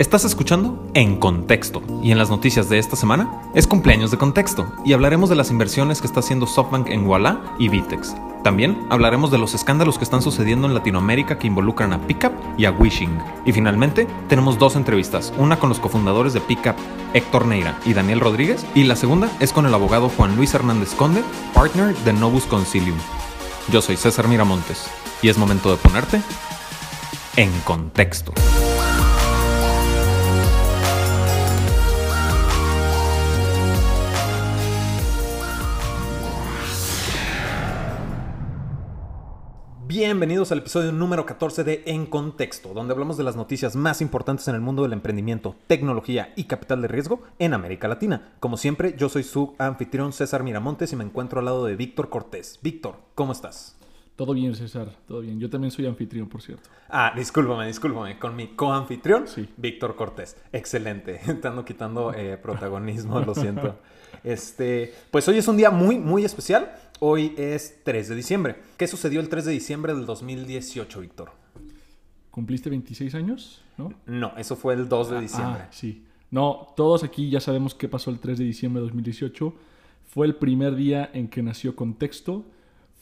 Estás escuchando En Contexto y en las noticias de esta semana es cumpleaños de Contexto y hablaremos de las inversiones que está haciendo SoftBank en Walla y Vitex. También hablaremos de los escándalos que están sucediendo en Latinoamérica que involucran a Pickup y a Wishing. Y finalmente tenemos dos entrevistas, una con los cofundadores de Pickup, Héctor Neira y Daniel Rodríguez, y la segunda es con el abogado Juan Luis Hernández Conde, partner de Novus Concilium. Yo soy César Miramontes y es momento de ponerte en contexto. Bienvenidos al episodio número 14 de En Contexto, donde hablamos de las noticias más importantes en el mundo del emprendimiento, tecnología y capital de riesgo en América Latina. Como siempre, yo soy su anfitrión César Miramontes y me encuentro al lado de Víctor Cortés. Víctor, ¿cómo estás? Todo bien, César, todo bien. Yo también soy anfitrión, por cierto. Ah, discúlpame, discúlpame. Con mi coanfitrión, Sí. Víctor Cortés. Excelente. Te ando quitando eh, protagonismo, lo siento. Este, pues hoy es un día muy, muy especial. Hoy es 3 de diciembre. ¿Qué sucedió el 3 de diciembre del 2018, Víctor? ¿Cumpliste 26 años? ¿No? No, eso fue el 2 de diciembre. Ah, sí. No, todos aquí ya sabemos qué pasó el 3 de diciembre de 2018. Fue el primer día en que nació Contexto.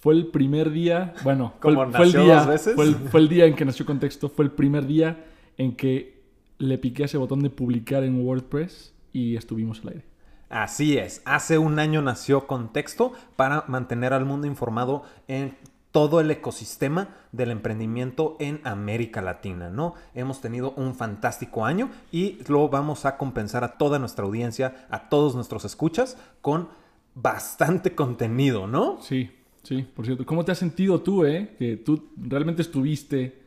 Fue el primer día, bueno, fue, el- ¿Cómo fue el nació día, dos veces? Fue el, fue el día en que nació Contexto. Fue el primer día en que le piqué ese botón de publicar en WordPress y estuvimos al aire. Así es, hace un año nació Contexto para mantener al mundo informado en todo el ecosistema del emprendimiento en América Latina, ¿no? Hemos tenido un fantástico año y lo vamos a compensar a toda nuestra audiencia, a todos nuestros escuchas, con bastante contenido, ¿no? Sí, sí, por cierto. ¿Cómo te has sentido tú, eh? Que tú realmente estuviste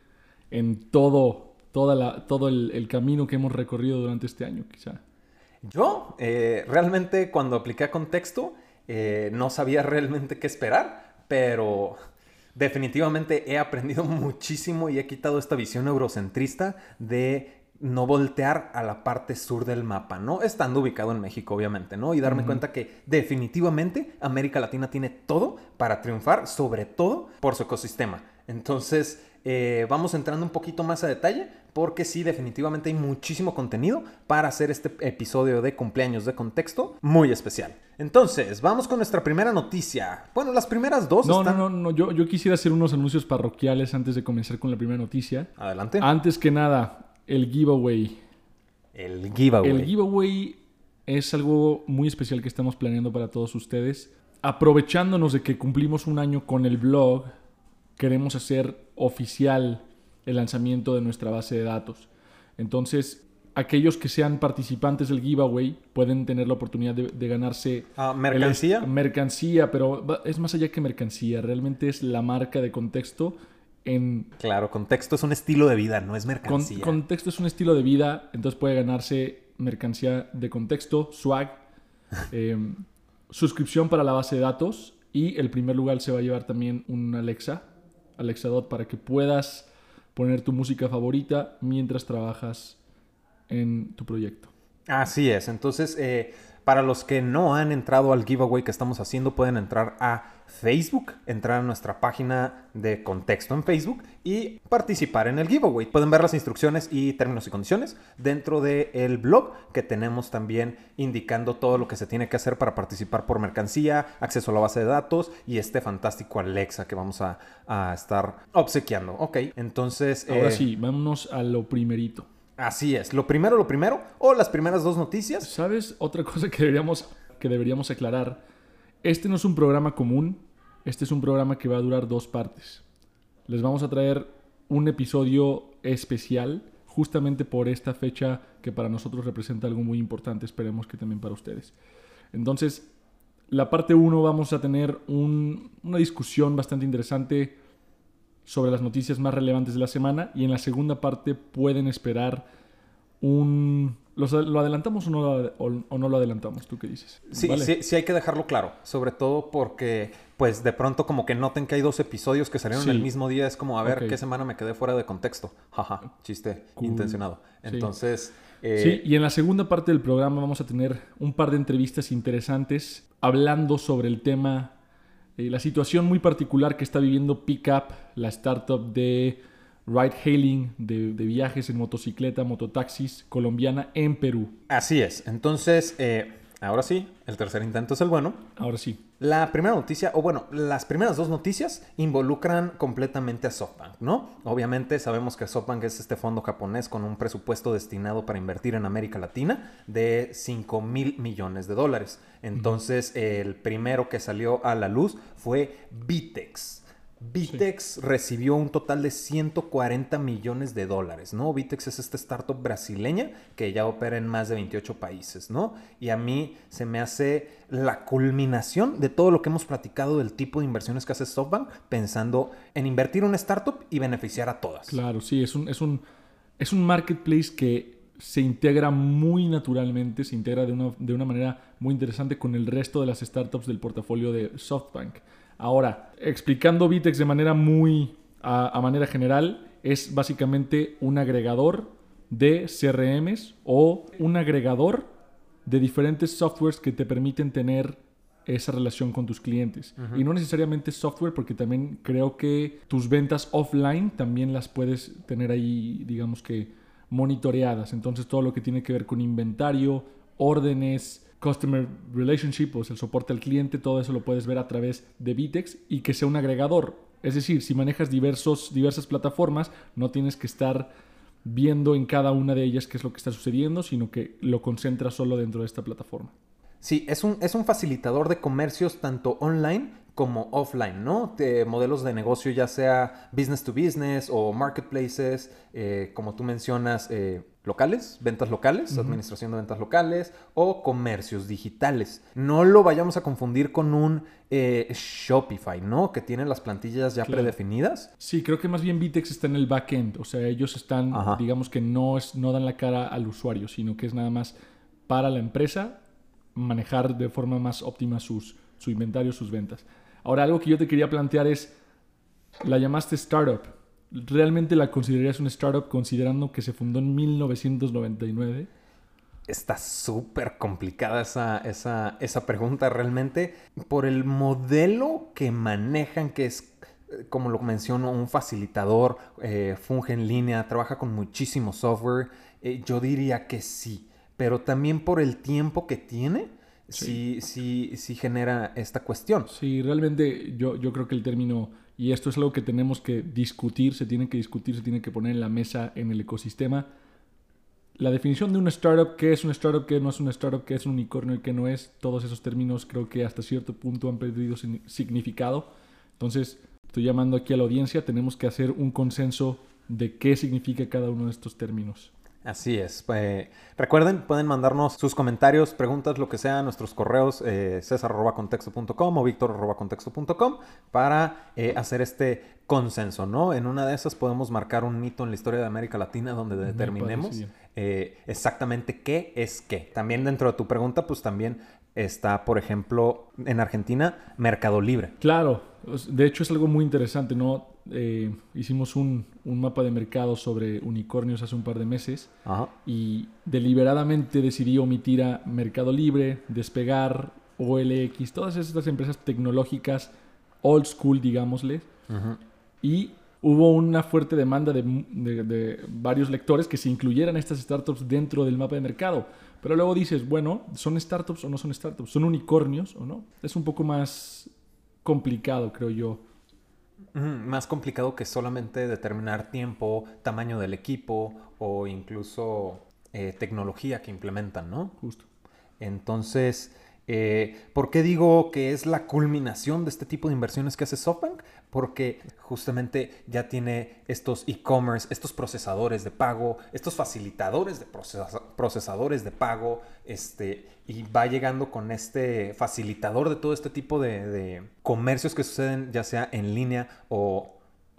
en todo, toda la, todo el, el camino que hemos recorrido durante este año, quizá. Yo eh, realmente cuando apliqué a Contexto eh, no sabía realmente qué esperar, pero definitivamente he aprendido muchísimo y he quitado esta visión eurocentrista de no voltear a la parte sur del mapa, ¿no? Estando ubicado en México, obviamente, ¿no? Y darme cuenta que definitivamente América Latina tiene todo para triunfar, sobre todo por su ecosistema. Entonces, eh, vamos entrando un poquito más a detalle, porque sí, definitivamente hay muchísimo contenido para hacer este episodio de cumpleaños de contexto muy especial. Entonces, vamos con nuestra primera noticia. Bueno, las primeras dos No, están... no, no, no. Yo, yo quisiera hacer unos anuncios parroquiales antes de comenzar con la primera noticia. Adelante. Antes que nada, el giveaway. El giveaway. El giveaway es algo muy especial que estamos planeando para todos ustedes. Aprovechándonos de que cumplimos un año con el blog, queremos hacer oficial el lanzamiento de nuestra base de datos. Entonces, aquellos que sean participantes del giveaway pueden tener la oportunidad de, de ganarse Ah, el- ¿Mercancía? mercancía, pero es más allá que mercancía. Realmente es la marca de contexto en Claro, contexto es un estilo de vida, no es con- mercancía. contexto es un estilo de vida, entonces puede ganarse mercancía de contexto, swag, eh, suscripción para la base de datos y el primer lugar se va a llevar también un Alexa, Alexa Dot, para que puedas poner tu música favorita mientras trabajas en tu proyecto. Así es. Entonces, eh, para los que no han entrado al giveaway que estamos haciendo, pueden entrar a Facebook, entrar a nuestra página de contexto en Facebook y participar en el giveaway. Pueden ver las instrucciones y términos y condiciones dentro del blog que tenemos también indicando todo lo que se tiene que hacer para participar por mercancía, acceso a la base de datos y este fantástico Alexa que vamos a, a estar obsequiando. Ok, entonces... Ahora eh, sí, vámonos a lo primerito. Así es. Lo primero, lo primero, o las primeras dos noticias. ¿Sabes? Otra cosa que deberíamos, que deberíamos aclarar. Este no es un programa común. Este es un programa que va a durar dos partes. Les vamos a traer un episodio especial justamente por esta fecha que para nosotros representa algo muy importante. Esperemos que también para ustedes. Entonces, la parte 1 vamos a tener un- una discusión bastante interesante sobre las noticias más relevantes de la semana y en la segunda parte pueden esperar un... ¿los- ¿Lo adelantamos o no lo, o- no lo adelantamos? ¿Tú qué dices? Sí, Vale. sí, sí hay que dejarlo claro, sobre todo porque pues de pronto como que noten que hay dos episodios que salieron Sí. el mismo día, es como a ver qué semana me quedé fuera de contexto. Jaja, chiste Cool. intencionado. Sí. Entonces, eh, Sí, y en la segunda parte del programa vamos a tener un par de entrevistas interesantes hablando sobre el tema, eh, la situación muy particular que está viviendo Pickup, la startup de ride hailing de, de viajes en motocicleta, mototaxis colombiana en Perú. Así es. Entonces, eh, ahora sí, el tercer intento es el bueno. Ahora sí. La primera noticia, o bueno, las primeras dos noticias involucran completamente a SoftBank, ¿no? Obviamente sabemos que SoftBank es este fondo japonés con un presupuesto destinado para invertir en América Latina de 5 mil millones de dólares. Entonces, el primero que salió a la luz fue Vitex. Vitex recibió un total de 140 millones de dólares, ¿no? Vitex es esta startup brasileña que ya opera en más de 28 países, ¿no? Y a mí se me hace la culminación de todo lo que hemos platicado del tipo de inversiones que hace SoftBank, pensando en invertir en una startup y beneficiar a todas. Claro, sí, es un, es un, es un marketplace que se integra muy naturalmente, se integra de una, de una manera muy interesante con el resto de las startups del portafolio de SoftBank. Ahora, explicando Vitex de manera muy a, manera general, es básicamente un agregador de CRMs o un agregador de diferentes softwares que te permiten tener esa relación con tus clientes. Y no necesariamente software, porque también creo que tus ventas offline también las puedes tener ahí, digamos que monitoreadas. Entonces todo lo que tiene que ver con inventario, órdenes, Customer Relationship, pues el soporte al cliente, todo eso lo puedes ver a través de Vitex y que sea un agregador. Es decir, si manejas diversos, diversas plataformas, no tienes que estar viendo en cada una de ellas qué es lo que está sucediendo, sino que lo concentras solo dentro de esta plataforma. Sí, es un, es un facilitador de comercios tanto online como offline, ¿no? De modelos de negocio, ya sea business to business o marketplaces, eh, como tú mencionas, eh, locales, ventas locales, administración de ventas locales o comercios digitales. No lo vayamos a confundir con un eh, Shopify, ¿no? Que tiene las plantillas ya predefinidas. Sí, creo que más bien Vitex está en el backend, o sea, ellos están, digamos que no, es, no dan la cara al usuario, sino que es nada más para la empresa manejar de forma más óptima sus, su inventario, sus ventas. Ahora, algo que yo te quería plantear es, la llamaste startup. ¿Realmente la considerarías una startup considerando que se fundó en 1999? Está súper complicada esa, esa, pregunta realmente por el modelo que manejan, que es, como lo menciono, un facilitador, eh, funge en línea, trabaja con muchísimo software. Eh, yo diría que sí, pero también por el tiempo que tiene, sí, sí, sí, genera esta cuestión. Sí, realmente yo, yo creo que el término y esto es algo que tenemos que discutir, se tiene que discutir, se tiene que poner en la mesa en el ecosistema. La definición de una startup, qué es una startup, qué no es una startup, qué es un unicornio y qué no es, todos esos términos creo que hasta cierto punto han perdido significado. Entonces, estoy llamando aquí a la audiencia, tenemos que hacer un consenso de qué significa cada uno de estos términos. Así es. Pues, recuerden, pueden mandarnos sus comentarios, preguntas, lo que sea, a nuestros correos eh, cesar.contexto.com o victor.contexto.com para eh, hacer este consenso, ¿no? En una de esas podemos marcar un mito en la historia de América Latina donde determinemos eh, exactamente qué es qué. También dentro de tu pregunta, pues también está, por ejemplo, en Argentina, Mercado Libre. Claro, de hecho es algo muy interesante, ¿no? Eh, hicimos un, mapa de mercado sobre unicornios hace un par de meses y deliberadamente decidí omitir a Mercado Libre, Despegar, OLX, todas estas empresas tecnológicas old school, digámosle. Y hubo una fuerte demanda de, de, varios lectores que se incluyeran estas startups dentro del mapa de mercado. Pero luego dices, bueno, ¿son startups o no son startups? ¿Son unicornios o no? Es un poco más complicado, creo yo más complicado que solamente determinar tiempo, tamaño del equipo o incluso eh, tecnología que implementan, ¿no? Justo. Entonces, eh, ¿por qué digo que es la culminación de este tipo de inversiones que hace SoftBank? porque justamente ya tiene estos e-commerce, estos procesadores de pago, estos facilitadores de procesadores de pago, este, y va llegando con este facilitador de todo este tipo de, comercios que suceden ya sea en línea o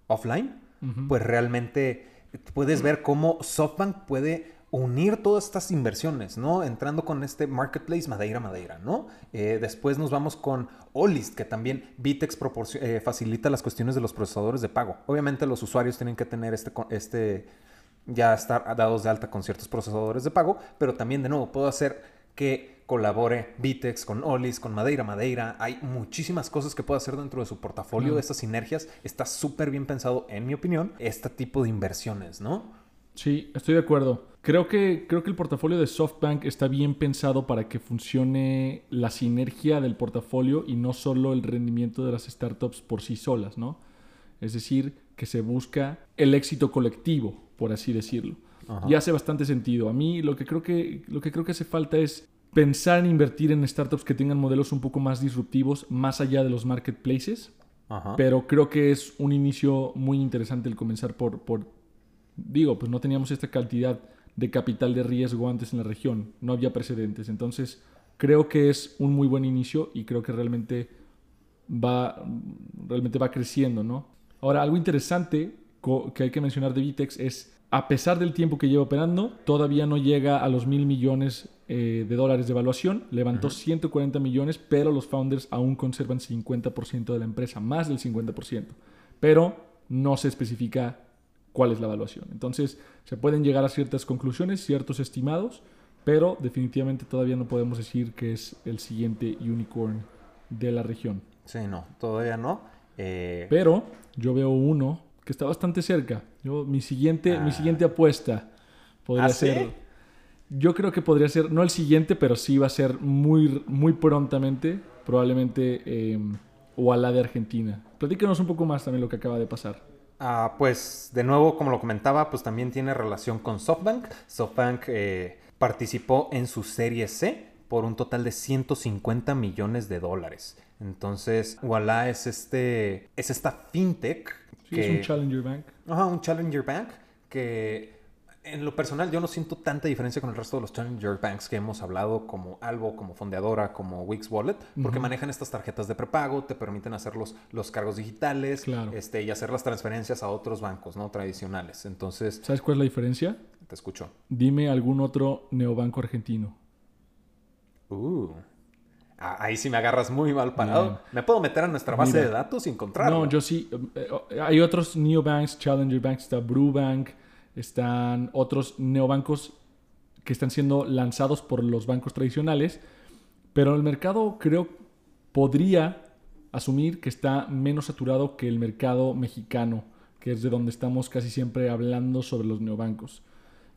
offline, pues realmente puedes ver cómo SoftBank puede unir todas estas inversiones, ¿no? Entrando con este marketplace Madeira Madeira, ¿no? Eh, después nos vamos con Olist, que también Vitex eh, facilita las cuestiones de los procesadores de pago. Obviamente los usuarios tienen que tener este, este, ya estar dados de alta con ciertos procesadores de pago, pero también de nuevo puedo hacer que colabore Vitex con Olis, con Madeira Madeira. Hay muchísimas cosas que puede hacer dentro de su portafolio. de Estas sinergias está súper bien pensado, en mi opinión, este tipo de inversiones, ¿no? Sí, estoy de acuerdo. Creo que, creo que el portafolio de SoftBank está bien pensado para que funcione la sinergia del portafolio y no solo el rendimiento de las startups por sí solas, ¿no? Es decir, que se busca el éxito colectivo, por así decirlo. Y hace bastante sentido. A mí lo que, creo que, lo que creo que hace falta es pensar en invertir en startups que tengan modelos un poco más disruptivos, más allá de los marketplaces. Pero creo que es un inicio muy interesante el comenzar por, por, digo, pues no teníamos esta cantidad de capital de riesgo antes en la región, no había precedentes. Entonces, creo que es un muy buen inicio y creo que realmente va, realmente va creciendo, ¿no? Ahora, algo interesante que hay que mencionar de Vitex es, a pesar del tiempo que lleva operando, todavía no llega a los mil millones eh, de dólares de evaluación, levantó 140 millones, pero los founders aún conservan 50% de la empresa, más del 50%, pero no se especifica cuál es la evaluación. Entonces, se pueden llegar a ciertas conclusiones, ciertos estimados, pero definitivamente todavía no podemos decir que es el siguiente unicorn de la región. Sí, no, todavía no. Eh, pero yo veo uno que está bastante cerca. Yo, mi, siguiente, mi ah. siguiente apuesta podría ¿Ah, ser... Yo creo que podría ser, no el siguiente, pero sí va a ser muy, muy prontamente, probablemente eh, Walla de Argentina. Platícanos un poco más también lo que acaba de pasar. Ah, pues de nuevo, como lo comentaba, pues también tiene relación con SoftBank. SoftBank eh, participó en su serie C por un total de 150 millones de dólares. Entonces, Walla es este es esta fintech sí, es un challenger bank. Ajá, un challenger bank que en lo personal yo no siento tanta diferencia con el resto de los challenger banks que hemos hablado, como Albo, como Fondeadora, como Wix Wallet, porque manejan estas tarjetas de prepago, te permiten hacer los, los cargos digitales este, y hacer las transferencias a otros bancos no tradicionales. Entonces, ¿sabes cuál es la diferencia? Te escucho. Dime algún otro neobanco argentino. Uh. Ahí sí me agarras muy mal parado. ¿Me puedo meter a nuestra base de datos y encontrarlo? No, yo sí. Eh, eh, hay otros neobanks, challenger banks, está Brubank, están otros neobancos que están siendo lanzados por los bancos tradicionales, pero el mercado creo podría asumir que está menos saturado que el mercado mexicano, que es de donde estamos casi siempre hablando sobre los neobancos.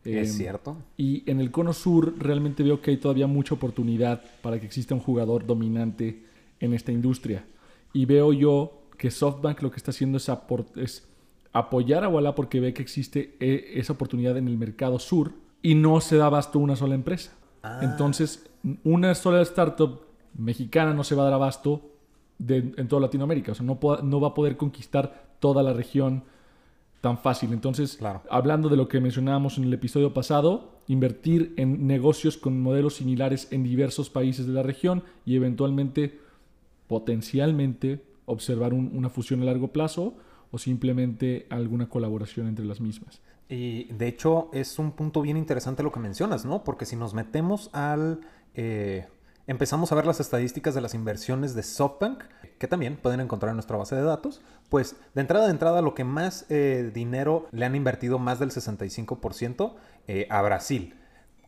Es em, cierto. Y en el cono sur realmente veo que hay todavía mucha oportunidad para que exista un jugador dominante en esta industria. Y veo yo que SoftBank lo que está haciendo es, es apoyar a Walla porque ve que existe eh, esa oportunidad en el mercado sur y no se da abasto una sola empresa. Ah. Entonces, una sola startup mexicana no se va a dar abasto en toda Latinoamérica. O sea, no, no va a poder conquistar toda la región tan fácil. Entonces, hablando de lo que mencionábamos en el episodio pasado, invertir en negocios con modelos similares en diversos países de la región y eventualmente, potencialmente, observar una fusión a largo plazo o simplemente alguna colaboración entre las mismas. Y de hecho es un punto bien interesante lo que mencionas, ¿no? Porque si nos metemos al... Eh, empezamos a ver las estadísticas de las inversiones de SoftBank, que también pueden encontrar en nuestra base de datos, pues de entrada de entrada lo que más eh, dinero le han invertido más del 65% eh, a Brasil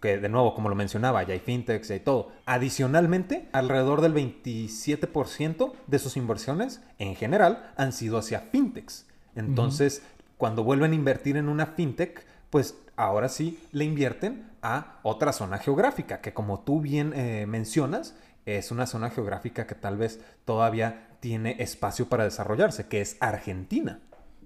que de nuevo, como lo mencionaba, ya hay fintechs, ya hay todo. Adicionalmente, alrededor del 27% de sus inversiones en general han sido hacia fintechs. Entonces, cuando vuelven a invertir en una fintech, pues ahora sí le invierten a otra zona geográfica, que como tú bien eh, mencionas, es una zona geográfica que tal vez todavía tiene espacio para desarrollarse, que es Argentina.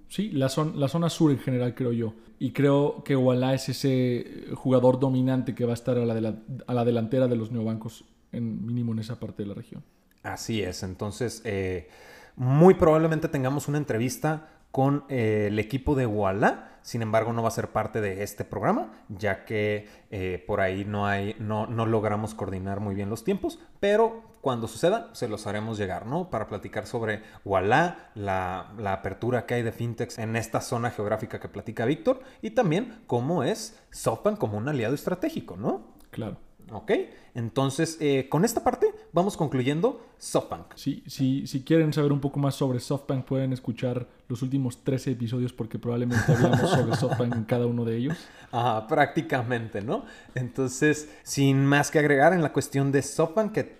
Sí, la, la zona sur en general, creo yo. Y creo que Walla es ese jugador dominante que va a estar a la, a la delantera de los neobancos, en, mínimo en esa parte de la región. Así es. Entonces, eh, muy probablemente tengamos una entrevista con eh, el equipo de Walla. Sin embargo, no va a ser parte de este programa, ya que eh, por ahí no, hay, no, no logramos coordinar muy bien los tiempos. Pero cuando suceda, se los haremos llegar, ¿no? Para platicar sobre Walla, la, la apertura que hay de fintechs en esta zona geográfica que platica Víctor y también cómo es SoftBank como un aliado estratégico, ¿no? Claro. ¿Ok? Entonces, eh, con esta parte vamos concluyendo SoftBank. Sí, sí, si quieren saber un poco más sobre SoftBank, pueden escuchar los últimos 13 episodios porque probablemente hablamos sobre SoftBank en cada uno de ellos. Ajá, prácticamente, ¿no? Entonces, sin más que agregar en la cuestión de SoftBank, que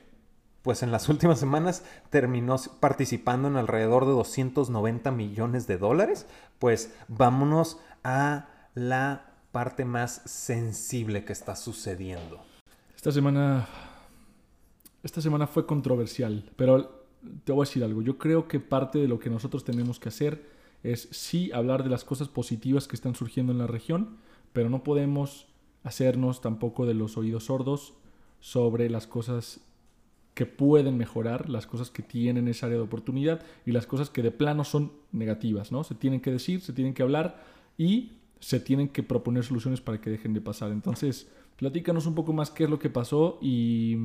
pues en las últimas semanas terminó participando en alrededor de 290 millones de dólares, pues vámonos a la parte más sensible que está sucediendo. Esta semana. Esta semana fue controversial, pero te voy a decir algo. Yo creo que parte de lo que nosotros tenemos que hacer es sí hablar de las cosas positivas que están surgiendo en la región, pero no podemos hacernos tampoco de los oídos sordos sobre las cosas que pueden mejorar, las cosas que tienen esa área de oportunidad y las cosas que de plano son negativas, ¿no? Se tienen que decir, se tienen que hablar y se tienen que proponer soluciones para que dejen de pasar. Entonces, platícanos un poco más qué es lo que pasó y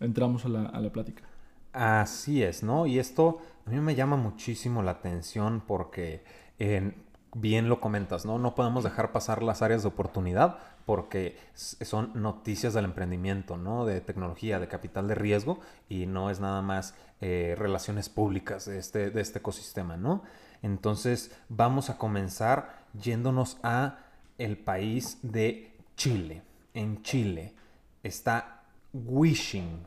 entramos a la, plática. Así es, ¿no? Y esto a mí me llama muchísimo la atención porque bien lo comentas, ¿no? No podemos dejar pasar las áreas de oportunidad porque son noticias del emprendimiento, ¿no? De tecnología, de capital de riesgo y no es nada más eh, relaciones públicas de este, de este ecosistema, ¿no? Entonces vamos a comenzar yéndonos a el país de Chile. En Chile está Wishing.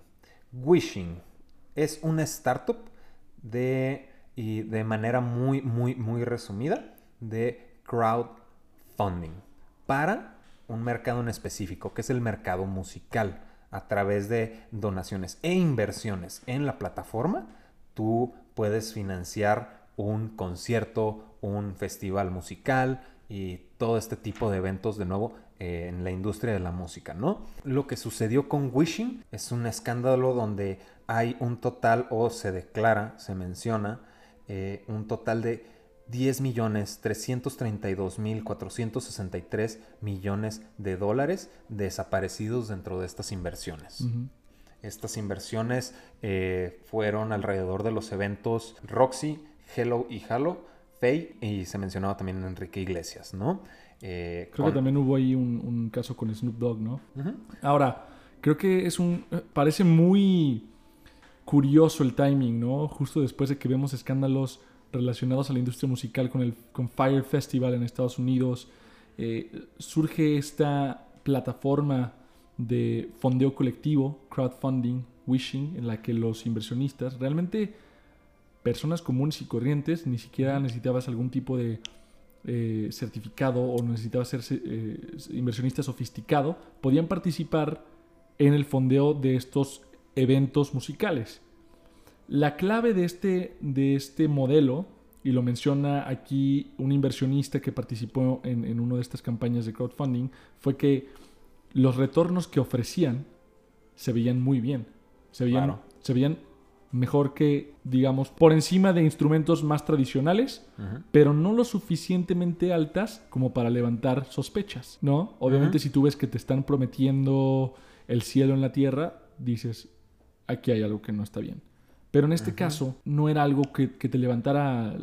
Wishing es una startup de, y de manera muy, muy, muy resumida de crowdfunding para un mercado en específico, que es el mercado musical. A través de donaciones e inversiones en la plataforma, tú puedes financiar un concierto, un festival musical y todo este tipo de eventos de nuevo eh, en la industria de la música, ¿no? Lo que sucedió con Wishing es un escándalo donde hay un total o se declara, se menciona, eh, un total de 10 millones 332 mil 463 millones de dólares desaparecidos dentro de estas inversiones. Estas inversiones eh, fueron alrededor de los eventos Roxy, Hello y Halo, Faye y se mencionaba también Enrique Iglesias, ¿no? Eh, creo que también hubo ahí un, caso con Snoop Dogg, ¿no? Ahora, creo que es un... parece muy curioso el timing, ¿no? Justo después de que vemos escándalos relacionados a la industria musical con el con Fire Festival en Estados Unidos, eh, surge esta plataforma de fondeo colectivo, crowdfunding, wishing, en la que los inversionistas realmente personas comunes y corrientes, ni siquiera necesitabas algún tipo de eh, certificado o necesitabas ser eh, inversionista sofisticado, podían participar en el fondeo de estos eventos musicales. La clave de este, de este modelo, y lo menciona aquí un inversionista que participó en, en una de estas campañas de crowdfunding, fue que los retornos que ofrecían se veían muy bien. Se veían, se veían mejor que, digamos, por encima de instrumentos más tradicionales, pero no lo suficientemente altas como para levantar sospechas, ¿no? Obviamente si tú ves que te están prometiendo el cielo en la tierra, dices, aquí hay algo que no está bien. Pero en este caso no era algo que, te levantara,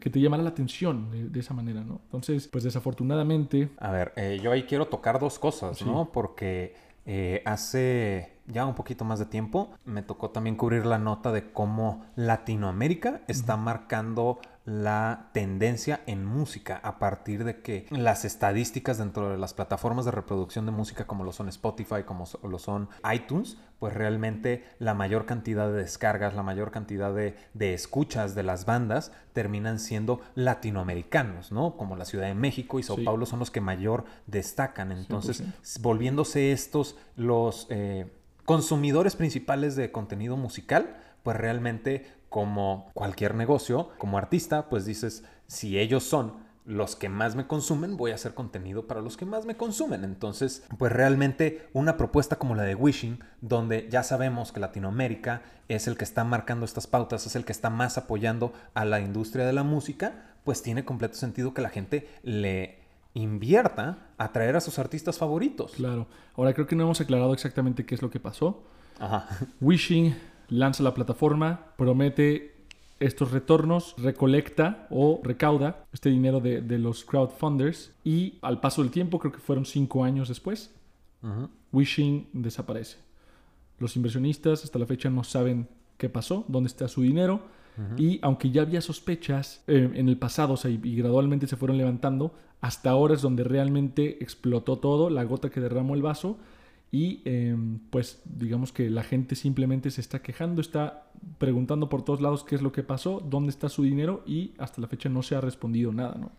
que te llamara la atención de, esa manera, ¿no? Entonces, pues desafortunadamente... A ver, eh, yo ahí quiero tocar dos cosas, ¿no? Porque eh, hace ya un poquito más de tiempo me tocó también cubrir la nota de cómo Latinoamérica está marcando la tendencia en música a partir de que las estadísticas dentro de las plataformas de reproducción de música como lo son Spotify, como lo son iTunes, pues realmente la mayor cantidad de descargas, la mayor cantidad de, escuchas de las bandas terminan siendo latinoamericanos, ¿no? Como la Ciudad de México y Sao Paulo son los que mayor destacan. Entonces, volviéndose estos los... Eh, consumidores principales de contenido musical, pues realmente como cualquier negocio, como artista, pues dices, si ellos son los que más me consumen, voy a hacer contenido para los que más me consumen. Entonces, pues realmente una propuesta como la de Wishing, donde ya sabemos que Latinoamérica es el que está marcando estas pautas, es el que está más apoyando a la industria de la música, pues tiene completo sentido que la gente le invierta a traer a sus artistas favoritos. Claro. Ahora creo que no hemos aclarado exactamente qué es lo que pasó. Ajá. Wishing lanza la plataforma, promete estos retornos, recolecta o recauda este dinero de, los crowdfunders y al paso del tiempo, creo que fueron cinco años después, Wishing desaparece. Los inversionistas hasta la fecha no saben qué pasó, dónde está su dinero. Y aunque ya había sospechas eh, en el pasado o sea, y, y gradualmente se fueron levantando, hasta ahora es donde realmente explotó todo, la gota que derramó el vaso. Y em, pues digamos que la gente simplemente se está quejando, está preguntando por todos lados qué es lo que pasó, dónde está su dinero y hasta la fecha no se ha respondido nada, ¿no?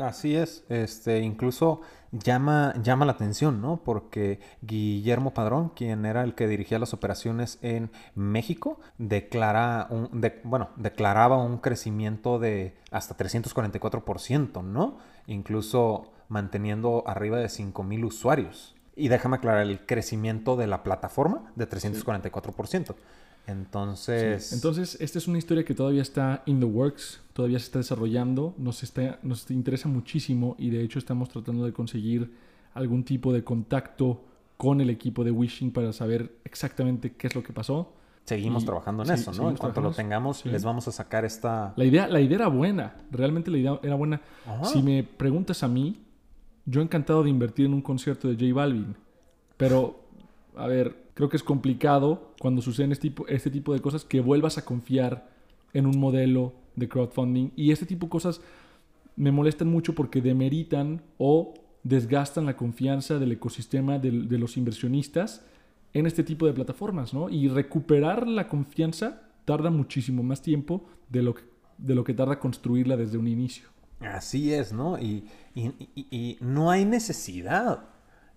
Así es, este, incluso llama, llama la atención, ¿no? Porque Guillermo Padrón, quien era el que dirigía las operaciones en México, declara un, de- bueno, declaraba un crecimiento de hasta 344%, ¿no? Incluso manteniendo arriba de 5.000 usuarios. Y déjame aclarar, el crecimiento de la plataforma de 344%. Entonces... Entonces, esta es una historia que todavía está in the works, todavía se está desarrollando, nos, está, nos interesa muchísimo y de hecho estamos tratando de conseguir algún tipo de contacto con el equipo de Wishing para saber exactamente qué es lo que pasó. Seguimos Y- trabajando en sí, eso, ¿no? En cuanto lo tengamos, sí. les vamos a sacar esta... La idea, la idea era buena, realmente la idea era buena. Ajá. Si me preguntas a mí, yo encantado de invertir en un concierto de J Balvin, pero, a ver, creo que es complicado cuando suceden este tipo, este tipo de cosas que vuelvas a confiar en un modelo de crowdfunding y este tipo de cosas me molestan mucho porque demeritan o desgastan la confianza del ecosistema de, los inversionistas en este tipo de plataformas, ¿no? Y recuperar la confianza tarda muchísimo más tiempo de lo que, de lo que tarda construirla desde un inicio. Así es, ¿no? Y- y no hay necesidad.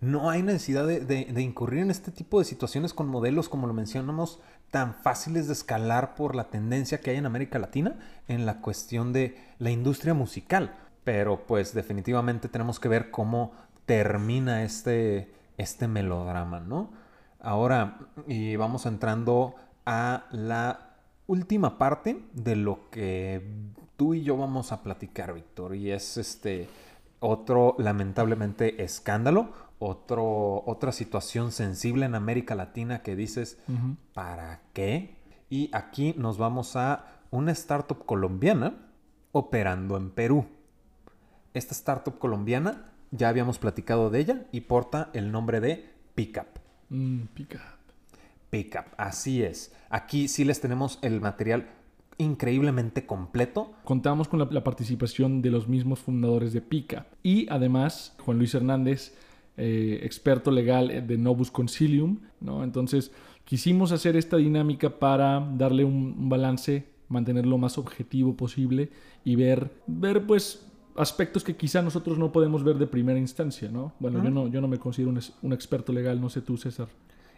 No hay necesidad de, incurrir en este tipo de situaciones con modelos, como lo mencionamos, tan fáciles de escalar por la tendencia que hay en América Latina en la cuestión de la industria musical. Pero pues definitivamente tenemos que ver cómo termina este, este melodrama, ¿no? Ahora, y vamos entrando a la última parte de lo que tú y yo vamos a platicar, Víctor, y es este otro lamentablemente escándalo, otro, otra situación sensible en América Latina que dices. ¿para qué? Y aquí nos vamos a una startup colombiana operando en Perú. Esta startup colombiana, ya habíamos platicado de ella y porta el nombre de Pickup. Mm, pick up. Pickup, así es. Aquí sí les tenemos el material increíblemente completo. Contamos con la, la participación de los mismos fundadores de Pica y además Juan Luis Hernández, eh, experto legal de Novus Concilium, ¿no? Entonces quisimos hacer esta dinámica para darle un, un balance, mantenerlo lo más objetivo posible y ver, ver pues aspectos que quizá nosotros no podemos ver de primera instancia, ¿no? Bueno, yo no, yo no me considero un, un experto legal, no sé tú, César.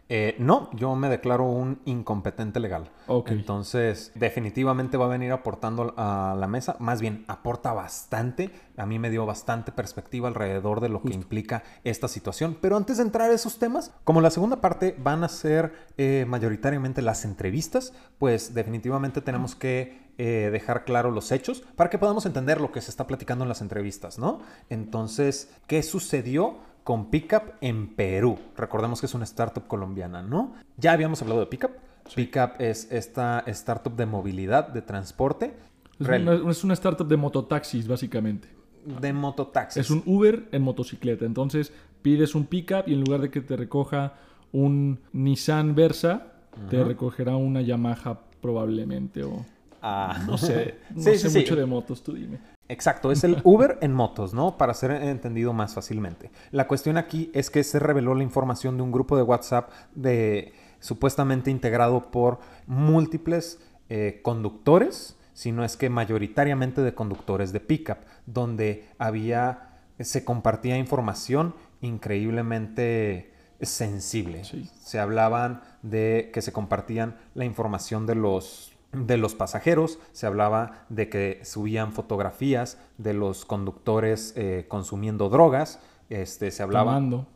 Eh, no, yo me declaro un incompetente legal. Ok. Entonces, definitivamente va a venir aportando a la mesa. Más bien, aporta bastante. A mí me dio bastante perspectiva alrededor de lo que implica esta situación. Pero antes de entrar a esos temas, como la segunda parte van a ser eh, mayoritariamente las entrevistas, pues definitivamente tenemos que eh, dejar claro los hechos para que podamos entender lo que se está platicando en las entrevistas, ¿no? Entonces, ¿qué sucedió? Con Pickup en Perú. Recordemos que es una startup colombiana, ¿no? Ya habíamos hablado de Pickup. Pickup es esta startup de movilidad, de transporte, Es una, es una startup de mototaxis, básicamente. de mototaxis. Es un Uber en motocicleta. Entonces pides un pickup y en lugar de que te recoja un Nissan Versa, te recogerá una Yamaha probablemente o Ah. no sé, no Sí, sé sí. mucho de motos, tú dime. Exacto, es el Uber en motos, ¿no? Para ser entendido más fácilmente. La cuestión aquí es que se reveló la información de un grupo de WhatsApp de supuestamente integrado por múltiples eh, conductores, si no es que mayoritariamente de conductores de pickup, donde había se compartía información increíblemente sensible. Sí. Se hablaban de que se compartían la información de los de los pasajeros, se hablaba de que subían fotografías de los conductores eh, consumiendo drogas, este, se hablaba Tomando.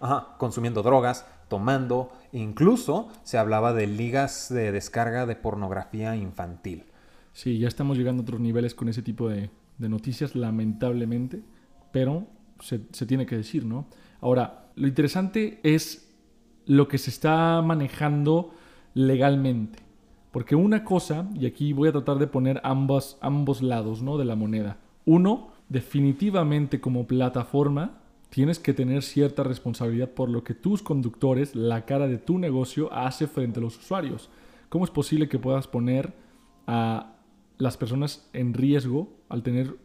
Ajá, consumiendo drogas, tomando, incluso se hablaba de ligas de descarga de pornografía infantil. Sí, ya estamos llegando a otros niveles con ese tipo de, de noticias, lamentablemente, pero se, se tiene que decir, ¿no? Ahora, lo interesante es lo que se está manejando legalmente. Porque una cosa, y aquí voy a tratar de poner ambos, ambos lados ¿no? de la moneda. Uno, definitivamente como plataforma, tienes que tener cierta responsabilidad por lo que tus conductores, la cara de tu negocio, hace frente a los usuarios. ¿Cómo es posible que puedas poner a las personas en riesgo al tener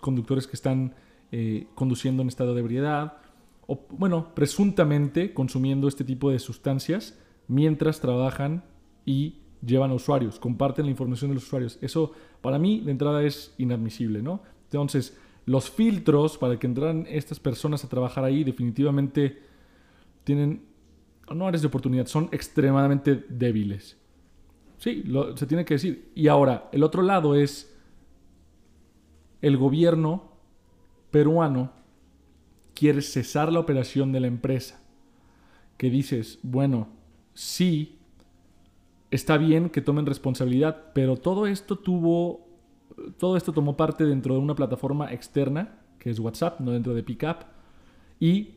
conductores que están eh, conduciendo en estado de ebriedad o, bueno, presuntamente consumiendo este tipo de sustancias mientras trabajan y llevan a usuarios, comparten la información de los usuarios. Eso para mí de entrada es inadmisible, ¿no? Entonces, los filtros para que entraran estas personas a trabajar ahí definitivamente tienen, no áreas de oportunidad, son extremadamente débiles. Sí, se tiene que decir. Y ahora, el otro lado es el gobierno peruano quiere cesar la operación de la empresa. Que dices, bueno, sí, está bien que tomen responsabilidad, pero todo esto tuvo todo esto tomó parte dentro de una plataforma externa, que es WhatsApp, no dentro de Pickup. Y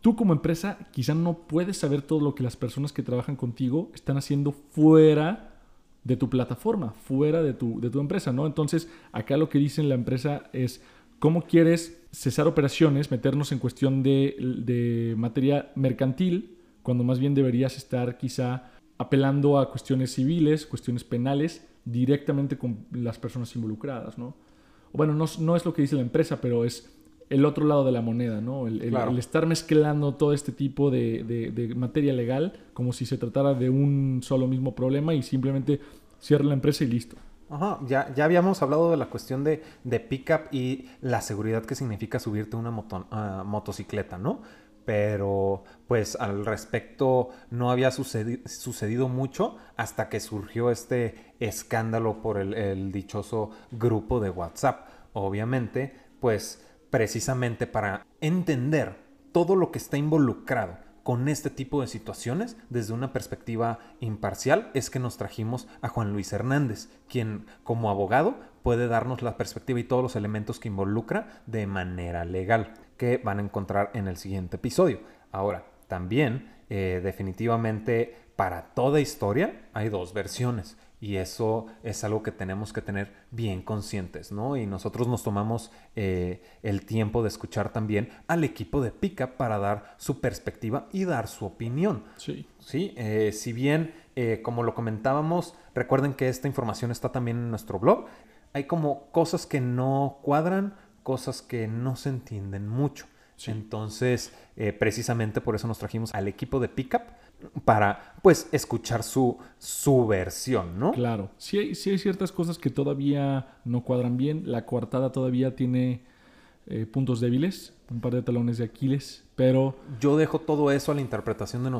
tú como empresa quizá no puedes saber todo lo que las personas que trabajan contigo están haciendo fuera de tu plataforma, fuera de tu, de tu empresa, ¿no? Entonces, acá lo que dice la empresa es, ¿cómo quieres cesar operaciones, meternos en cuestión de, de materia mercantil, cuando más bien deberías estar quizá apelando a cuestiones civiles, cuestiones penales, directamente con las personas involucradas, ¿no? Bueno, no, no, es lo que dice la empresa, pero es el otro lado de la moneda, ¿no? El, estar mezclando todo este tipo de, materia legal como si se tratara de un solo mismo problema y simplemente cierra la empresa y listo. Ajá, ya, ya habíamos hablado de la cuestión de, de pickup y la seguridad que significa subirte a una uh, motocicleta, ¿no? Pero pues al respecto no había sucedido mucho hasta que surgió este escándalo por el, dichoso grupo de WhatsApp. Obviamente, pues precisamente para entender todo lo que está involucrado con este tipo de situaciones desde una perspectiva imparcial es que nos trajimos a Juan Luis Hernández, quien como abogado puede darnos la perspectiva y todos los elementos que involucra de manera legal que van a encontrar en el siguiente episodio. Ahora, también eh, definitivamente para toda historia hay dos versiones y eso es algo que tenemos que tener bien conscientes, ¿no? Y nosotros nos tomamos eh, el tiempo de escuchar también al equipo de Pica para dar su perspectiva y dar su opinión. Sí. Sí, eh, si bien, como lo comentábamos, recuerden que esta información está también en nuestro blog, hay como cosas que no cuadran cosas que no se entienden mucho. Entonces, eh, precisamente por eso nos trajimos al equipo de Pickup para, pues, escuchar su, su versión, ¿no? Claro, sí hay, sí hay ciertas cosas que todavía no cuadran bien. La coartada todavía tiene eh, puntos débiles, un par de talones de Aquiles, pero... Yo dejo todo eso a la interpretación de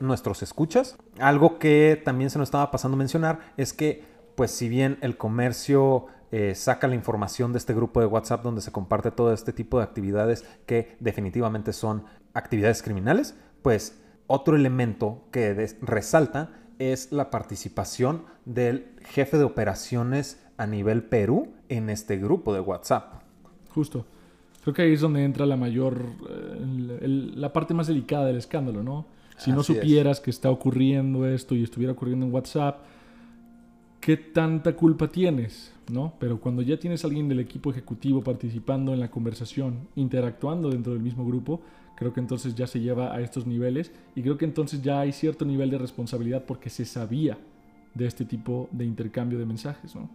nuestros escuchas. Algo que también se nos estaba pasando a mencionar es que, pues, si bien el comercio eh, saca la información de este grupo de WhatsApp donde se comparte todo este tipo de actividades que definitivamente son actividades criminales, pues otro elemento que resalta es la participación del jefe de operaciones a nivel Perú en este grupo de WhatsApp. Justo. Creo que ahí es donde entra la mayor, eh, la parte más delicada del escándalo, ¿no? Si no supieras que está ocurriendo esto y estuviera ocurriendo en WhatsApp, ¿qué tanta culpa tienes? ¿no? Pero cuando ya tienes a alguien del equipo ejecutivo participando en la conversación, interactuando dentro del mismo grupo, creo que entonces ya se lleva a estos niveles y creo que entonces ya hay cierto nivel de responsabilidad porque se sabía de este tipo de intercambio de mensajes, ¿no?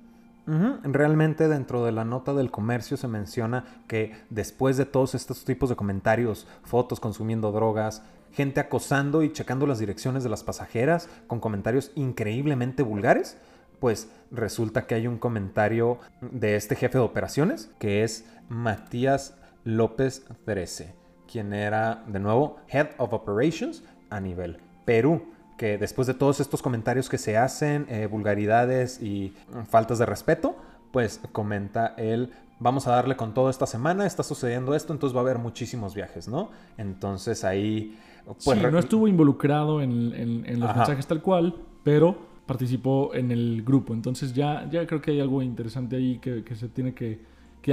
Realmente dentro de la nota del comercio se menciona que después de todos estos tipos de comentarios, fotos consumiendo drogas, gente acosando y checando las direcciones de las pasajeras con comentarios increíblemente vulgares, pues resulta que hay un comentario de este jefe de operaciones, que es Matías López 13, quien era, de nuevo, Head of Operations a nivel Perú que después de todos estos comentarios que se hacen, eh, vulgaridades y faltas de respeto, pues comenta él, vamos a darle con todo esta semana, está sucediendo esto, entonces va a haber muchísimos viajes, ¿no? Entonces ahí... Pues, sí, no estuvo involucrado en, los mensajes tal cual, pero participó en el grupo. Entonces ya, ya creo que hay algo interesante ahí que, se tiene que,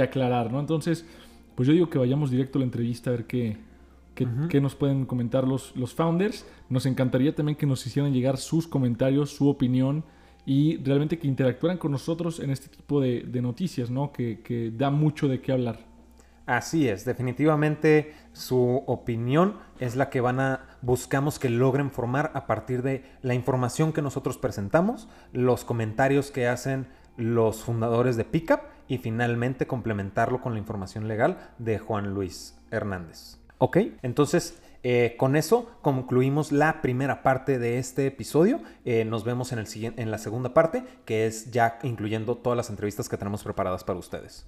aclarar, ¿no? Entonces, pues yo digo que vayamos directo a la entrevista a ver qué, qué, nos pueden comentar los, los founders. Nos encantaría también que nos hicieran llegar sus comentarios, su opinión y realmente que interactuaran con nosotros en este tipo de, noticias, ¿no? Que, que da mucho de qué hablar. Así es, definitivamente su opinión es la que van a buscamos que logren formar a partir de la información que nosotros presentamos, los comentarios que hacen los fundadores de Pickup y finalmente complementarlo con la información legal de Juan Luis Hernández. Ok, entonces eh, con eso concluimos la primera parte de este episodio. Eh, nos vemos en, el, en la segunda parte, que es ya incluyendo todas las entrevistas que tenemos preparadas para ustedes.